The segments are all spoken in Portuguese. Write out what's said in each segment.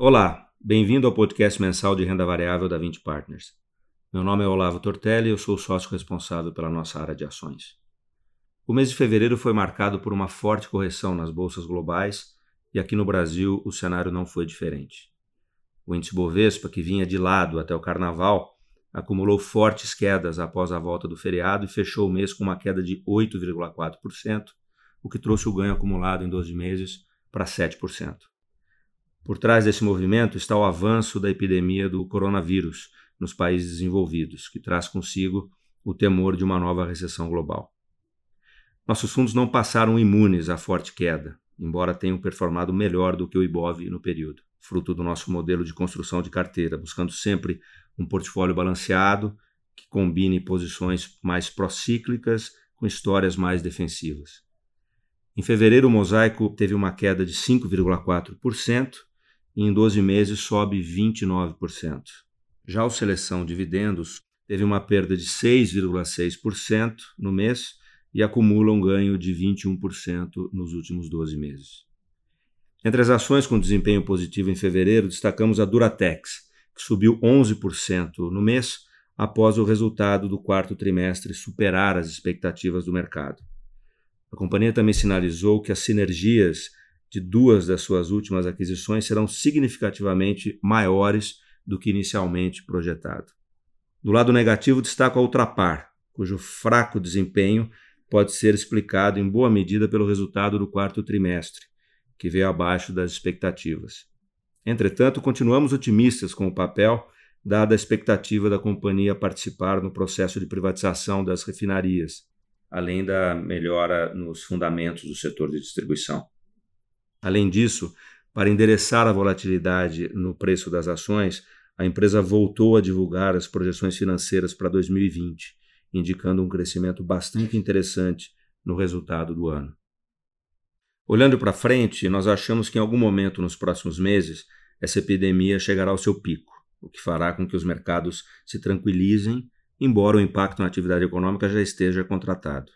Olá, bem-vindo ao podcast mensal de renda variável da 20 Partners. Meu nome é Olavo Tortelli e eu sou o sócio responsável pela nossa área de ações. O mês de fevereiro foi marcado por uma forte correção nas bolsas globais e aqui no Brasil o cenário não foi diferente. O índice Bovespa, que vinha de lado até o carnaval, acumulou fortes quedas após a volta do feriado e fechou o mês com uma queda de 8,4%, o que trouxe o ganho acumulado em 12 meses para 7%. Por trás desse movimento está o avanço da epidemia do coronavírus nos países desenvolvidos, que traz consigo o temor de uma nova recessão global. Nossos fundos não passaram imunes à forte queda, embora tenham performado melhor do que o IBOV no período, fruto do nosso modelo de construção de carteira, buscando sempre um portfólio balanceado que combine posições mais procíclicas com histórias mais defensivas. Em fevereiro, o mosaico teve uma queda de 5,4%, e em 12 meses sobe 29%. Já o Seleção Dividendos teve uma perda de 6,6% no mês e acumula um ganho de 21% nos últimos 12 meses. Entre as ações com desempenho positivo em fevereiro, destacamos a Duratex, que subiu 11% no mês após o resultado do quarto trimestre superar as expectativas do mercado. A companhia também sinalizou que as sinergias de duas das suas últimas aquisições serão significativamente maiores do que inicialmente projetado. Do lado negativo, destaco a Ultrapar, cujo fraco desempenho pode ser explicado em boa medida pelo resultado do quarto trimestre, que veio abaixo das expectativas. Entretanto, continuamos otimistas com o papel, dada a expectativa da companhia participar no processo de privatização das refinarias, além da melhora nos fundamentos do setor de distribuição. Além disso, para endereçar a volatilidade no preço das ações, a empresa voltou a divulgar as projeções financeiras para 2020, indicando um crescimento bastante interessante no resultado do ano. Olhando para frente, nós achamos que em algum momento nos próximos meses essa epidemia chegará ao seu pico, o que fará com que os mercados se tranquilizem, embora o impacto na atividade econômica já esteja contratado.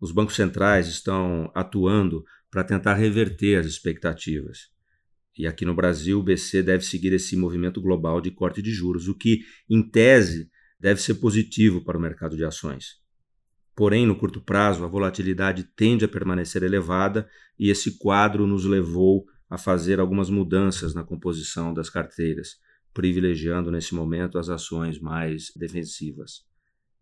Os bancos centrais estão atuando para tentar reverter as expectativas. E aqui no Brasil, o BC deve seguir esse movimento global de corte de juros, o que, em tese, deve ser positivo para o mercado de ações. Porém, no curto prazo, a volatilidade tende a permanecer elevada e esse quadro nos levou a fazer algumas mudanças na composição das carteiras, privilegiando nesse momento as ações mais defensivas.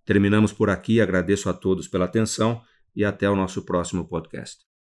Terminamos por aqui, agradeço a todos pela atenção e até o nosso próximo podcast.